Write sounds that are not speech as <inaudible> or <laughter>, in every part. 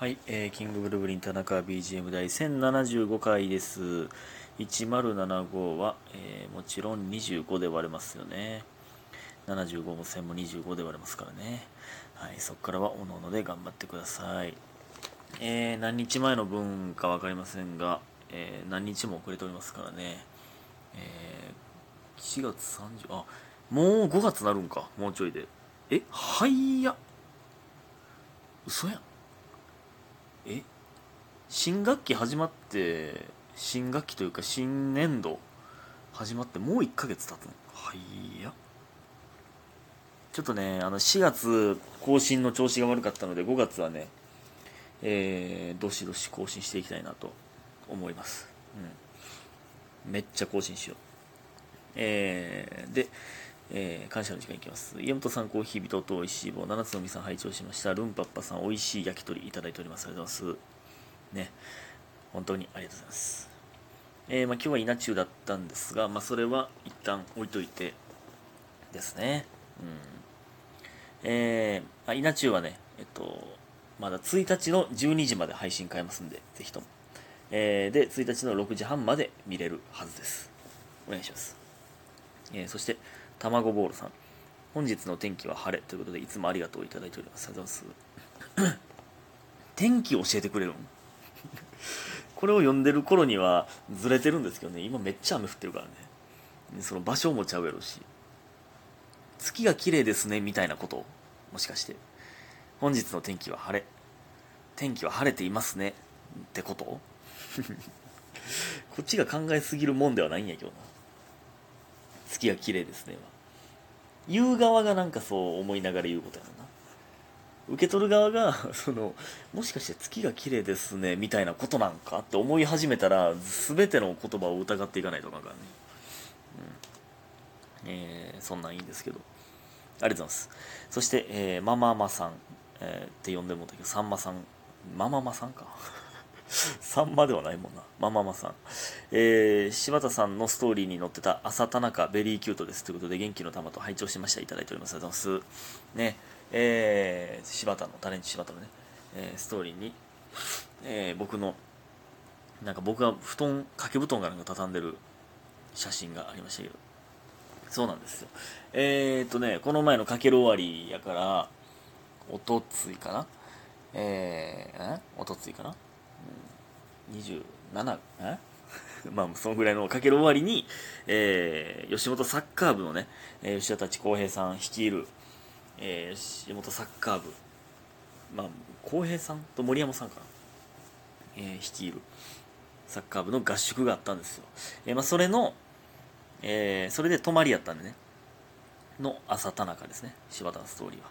はい、えーキングブルーブリン田中 BGM 第1075回です。1075は、えーもちろん25で割れますよね。75も1000も25で割れますからね。はい、そこからはおのおので頑張ってください。えー何日前の分か分かりませんが、えー何日も遅れておりますからね。えー4月30、あ、もう5月なるんか、もうちょいで。え、はいや。嘘やん。え新学期始まって新学期というか新年度始まってもう1ヶ月経つの？はいやちょっとねあの4月更新の調子が悪かったので5月はねえー、どしどし更新していきたいなと思います、うん、めっちゃ更新しよう。えー、でえー感謝の時間いきます。家元さんコーヒー人とおいしい棒。七つのみさん拝聴しました。ルンパッパさんおいしい焼き鳥いただいております。ありがとうございます。ね。本当にありがとうございます。えーまあ、今日は稲中だったんですが、まあ、それは一旦置いといてですね。うん。えー、あ稲中はねえっとまだ1日の12時まで配信変えますんでぜひとも。えーで1日の6時半まで見れるはずです。お願いします。えーそして卵ボールさん。本日の天気は晴れということでいつもありがとういただいております。ありがとうございます。<coughs> 天気教えてくれるん <laughs> これを読んでる頃にはずれてるんですけどね。今めっちゃ雨降ってるからね。その場所もちゃうやろし。月が綺麗ですねみたいなこと。もしかして。本日の天気は晴れ。天気は晴れていますね。ってこと？<laughs> こっちが考えすぎるもんではないんやけどな。月が綺麗ですねは言う側がなんかそう思いながら言うことやな。受け取る側が <laughs> そのもしかして月が綺麗ですねみたいなことなんかって思い始めたら全ての言葉を疑っていかないとあかんかね、うん。えーそんなんいいんですけど。ありがとうございます。そして、えーマママさん、えーって呼んでもらったけどさんまさんマママさんか。さんまではないもんな。マママさん。えー、柴田さんのストーリーに載ってた朝田中ベリーキュートです。ということで、元気の玉と拝聴しました。いただいております。ありがとうございます。ね、えー、柴田の、タレント柴田のね、えーストーリーに、えー僕の、なんか僕が布団、掛け布団がなんか畳んでる写真がありましたけど、そうなんですよ。えー、っとね、この前のかける終わりやから、おとついかな？えー、え？おとついかな？27え？<laughs> まあそのぐらいのかける終わりに、えー吉本サッカー部のね、えー吉田達浩平さん率いる、えー吉本サッカー部まあ浩平さんと森山さんかな、えー率いるサッカー部の合宿があったんですよ、えーまあ、それの、えーそれで泊まりやったんでね。の朝田中ですね。柴田のストーリーは。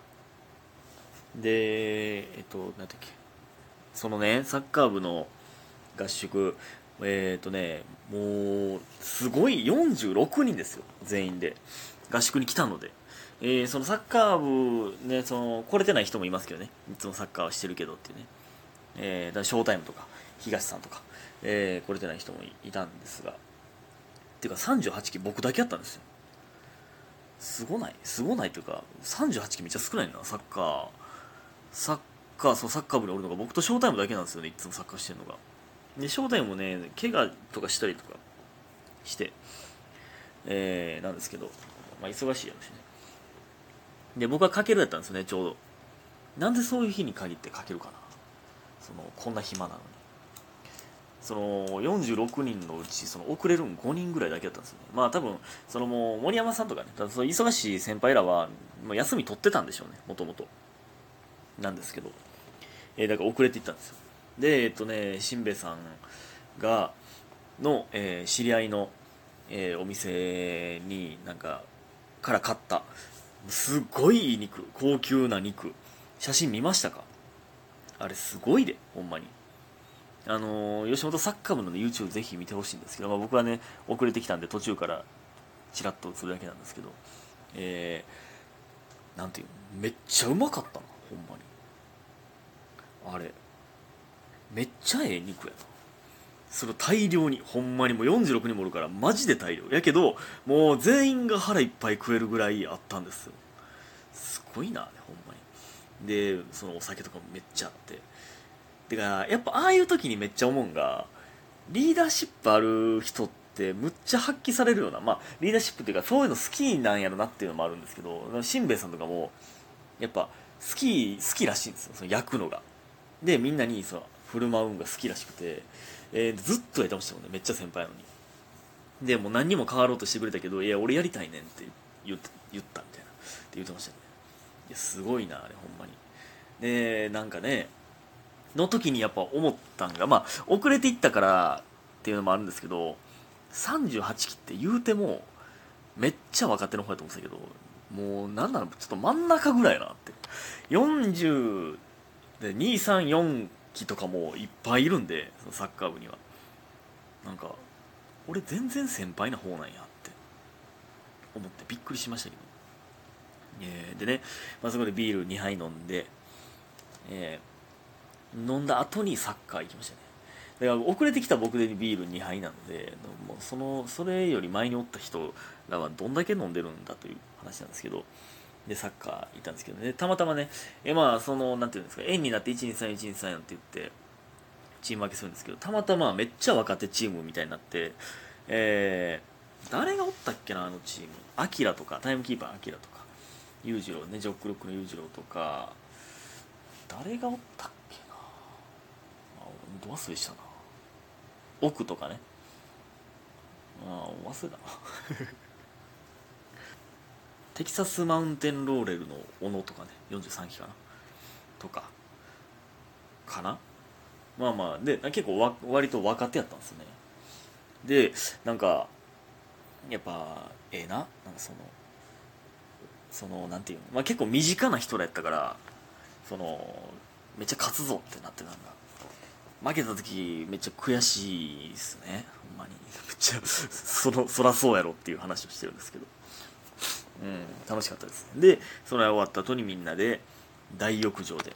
でえっと何だっけ。そのねサッカー部の合宿。えっ、とねもうすごい46人ですよ。全員で。合宿に来たので、えーそのサッカー部ねその来れてない人もいますけどね。いつもサッカーはしてるけどっていうね、えーだからショータイムとか東さんとか、えー来れてない人もいいたんですが。っていうか38期僕だけやったんですよ。すごない？すごないというか38期めっちゃ少ないな。サッカー。サッカーそうサッカー部におるのが僕とショータイムだけなんですよね。いつもサッカーしてるのが。でショータイムもね怪我とかしたりとかしてえー、なんですけど、まあ、忙しいやろしね。で僕はかけるやったんですよねちょうど。なんでそういう日に限ってかけるかな。そのこんな暇なのに。その46人のうちその遅れるん5人ぐらいだけだったんですよね。まあ多分そのもう森山さんとかね多分その忙しい先輩らはもう休み取ってたんでしょうねもともとなんですけど、えーだから遅れていったんですよ。でえっとねしんべヱさんがの、えー知り合いの、えーお店になんかから買ったすごいいい肉高級な肉写真見ましたか？あれすごいでほんまに。あのー吉本サッカー部の、ね、YouTube ぜひ見てほしいんですけど、まあ、僕はね遅れてきたんで途中からチラッと映るだけなんですけどえー、なんていうのめっちゃうまかったなほんまに。あれめっちゃええ肉やな。それを大量にほんまにもう46人もおるからマジで大量。やけどもう全員が腹いっぱい食えるぐらいあったんですよ。すごいなあれほんまに。でそのお酒とかもめっちゃあって。てかやっぱああいう時にめっちゃ思うんがリーダーシップある人ってむっちゃ発揮されるような。まあリーダーシップっていうかそういうの好きなんやろなっていうのもあるんですけどしんべヱさんとかもやっぱ好き好きらしいんですよその焼くのが。でみんなにそう振る舞うんが好きらしくて、えー、ずっとやってましたもんねめっちゃ先輩なのに。でもう何にも変わろうとしてくれたけどいや俺やりたいねんって言った言ったみたいな。って言ってましたね。いやすごいなあれほんまに。でなんかねの時にやっぱ思ったんがまあ遅れていったからっていうのもあるんですけど38期って言うてもめっちゃ若手の方やと思うんですけどもうなんなのちょっと真ん中ぐらいなって。40で234期とかもいっぱいいるんでサッカー部には。なんか俺全然先輩な方なんやって。思ってびっくりしましたけど、えー、でね、まあ、そこでビール2杯飲んで、えー、飲んだ後にサッカー行きましたね。だから遅れてきた僕でビール2杯なのでもうそのそれより前におった人らはどんだけ飲んでるんだという話なんですけどでサッカー行ったんですけどね。たまたまねえまあそのなんていうんですか円になって123123って言ってチーム分けするんですけどたまたまめっちゃ若手チームみたいになってえー、誰がおったっけなあのチーム。アキラとかタイムキーパーアキラとか裕次郎ねジョックロックの裕次郎とか誰がおったっけな。あど忘れしたな。奥とかね。あ忘れたな。テキサスマウンテンローレルの小野とかね43期かな？とか。かな？まあまあで結構わ割と若手やったんですね。でなんかやっぱええな？なんかそのそのなんていうの、まあ、結構身近な人らやったからそのめっちゃ勝つぞってなってたんだ負けた時めっちゃ悔しいですね。ほんまに。めっちゃそのそらそうやろっていう話をしてるんですけど。うん楽しかったです。でそれ終わった後にみんなで大浴場で、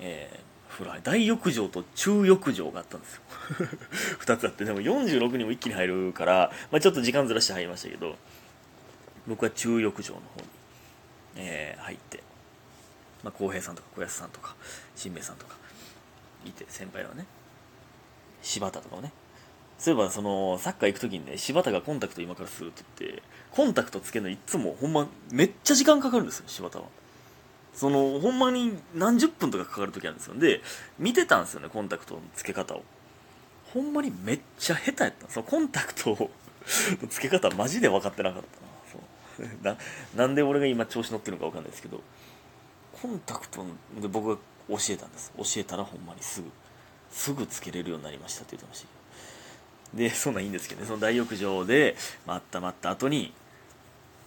えー、風呂大浴場と中浴場があったんですよ。<laughs> 2つあって。でも46人も一気に入るから、まあ、ちょっと時間ずらして入りましたけど僕は中浴場の方に、えー、入ってまあ、平さんとか小安さんとか新兵衛さんとかいて先輩はね柴田とかもねそういえばそのサッカー行く時にね柴田がコンタクト今からするって言ってコンタクトつけるのいつもほんまめっちゃ時間かかるんですよ柴田は。そのほんまに何十分とかかかる時あるんですよ。で見てたんですよねコンタクトのつけ方を。ほんまにめっちゃ下手やったそのコンタクトのつけ方マジで分かってなかったな。そう。<laughs> ななんで俺が今調子乗ってるのか分かんないですけど。コンタクトで僕が教えたんです。教えたらほんまにすぐすぐつけれるようになりましたって言ってました。で <laughs> そんなんいいんですけどね。その大浴場で待った待った後に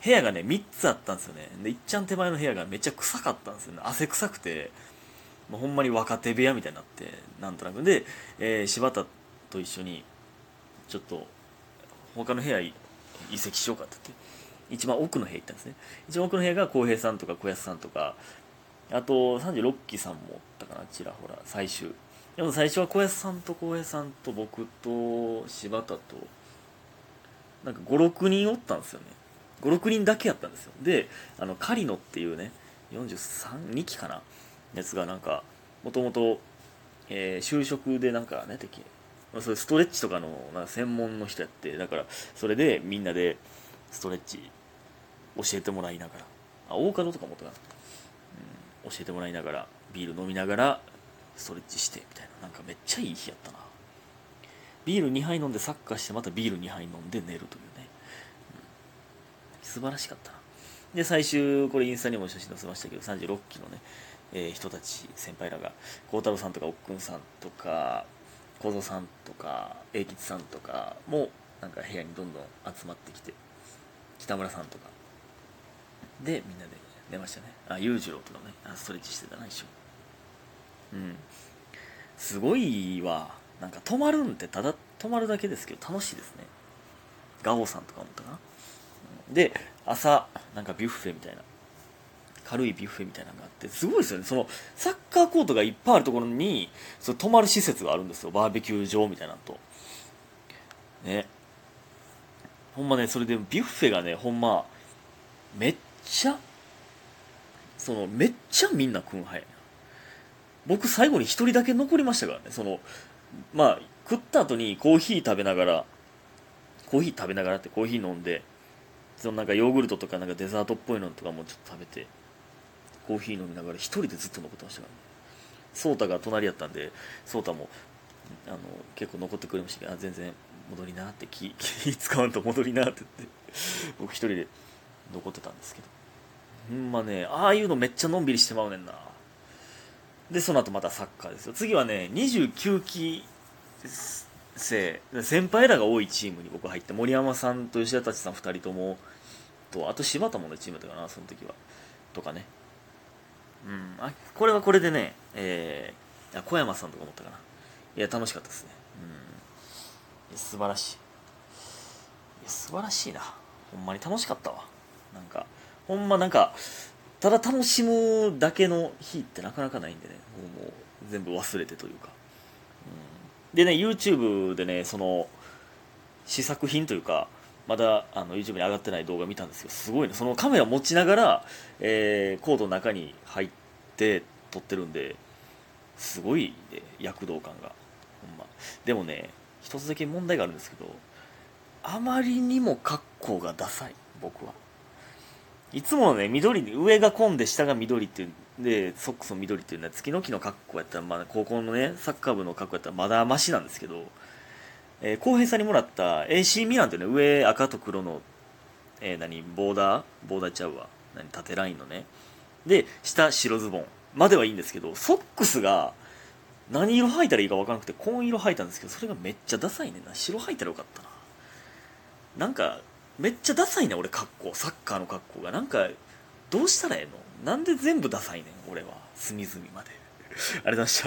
部屋がね3つあったんですよね。でいっちゃん手前の部屋がめっちゃ臭かったんですよね。汗臭くて。もうほんまに若手部屋みたいになってなんとなく。で、えー、柴田と一緒にちょっと他の部屋移籍しようかって言って一番奥の部屋行ったんですね。一番奥の部屋が浩平さんとか小安さんとかあと36期さんもおったかなちらほら最終。でも最初は小安さんと浩平さんと僕と柴田となんか56人おったんですよね。56人だけやったんですよ。であのカリノっていうね432期かなやつがなんかもともと就職でなんかね敵それストレッチとかのなんか専門の人やってだからそれでみんなでストレッチ教えてもらいながらあ大門とかもとか、うん、教えてもらいながらビール飲みながらストレッチしてみたいな。なんかめっちゃいい日やったな。ビール2杯飲んでサッカーしてまたビール2杯飲んで寝るというね、うん、素晴らしかったな。で最終これインスタにも写真載せましたけど36期のね、えー、人たち先輩らが孝太郎さんとかおっくんさんとか小僧さんとか英吉さんとかもなんか部屋にどんどん集まってきて北村さんとか。でみんなで出ましたね。あ裕次郎とかねストレッチしてたな一緒に。うん。すごいわ。なんか泊まるんってただ泊まるだけですけど楽しいですね。ガオさんとかもったかな。で朝なんかビュッフェみたいな。軽いビュッフェみたいなのがあってすごいですよね。そのサッカーコートがいっぱいあるところにその泊まる施設があるんですよ。バーベキュー場みたいなのと。ね。ほんまねそれでビュッフェがねほんまめっちゃそのめっちゃみんな食うんはや僕最後に1人だけ残りましたからね。そのまあ食った後にコーヒー食べながらコーヒー食べながらってコーヒー飲んでそのなんかヨーグルトとかなんかデザートっぽいのとかもちょっと食べてコーヒー飲みながら1人でずっと残ってましたからね。颯太が隣やったんで颯太もあの結構残ってくれましたけどあ全然戻りなって気 <laughs> 気使わんと戻りなって言って僕一人で残ってたんですけど。ほんまねああいうのめっちゃのんびりしてまうねんな。でその後またサッカーですよ。次はね29期生。先輩らが多いチームに僕入って森山さんと吉田達さん2人とも。とあと柴田もねチームだかなその時は。とかね。うん。あこれはこれでねえー、小山さんとか思ったかな。いや楽しかったですね。うん。素晴らしい。いや素晴らしいな。ほんまに楽しかったわ。なんかほんまなんかただ楽しむだけの日ってなかなかないんでね。もう全部忘れてというか、うん、でね YouTube でねその試作品というかまだあの YouTube に上がってない動画見たんですけどすごいね。そのカメラ持ちながら、えー、コードの中に入って撮ってるんですごい、ね、躍動感が。ほんま。でもね一つだけ問題があるんですけどあまりにも格好がダサい僕は。いつもね緑上が紺で下が緑っていうでソックスの緑っていうのは月の木の格好やったら、まあ、高校のねサッカー部の格好やったらまだマシなんですけどえー、浩平さんにもらった AC ミランってね上赤と黒の、えー、何ボーダーボーダーちゃうわ。何縦ラインのね。で下白ズボンまではいいんですけどソックスが何色履いたらいいか分からなくて紺色履いたんですけどそれがめっちゃダサいねんな。白履いたらよかったな。なんかめっちゃダサいね俺格好。サッカーの格好が。なんかどうしたらええの？なんで全部ダサいねん俺は。隅々まで。ありがとうございました。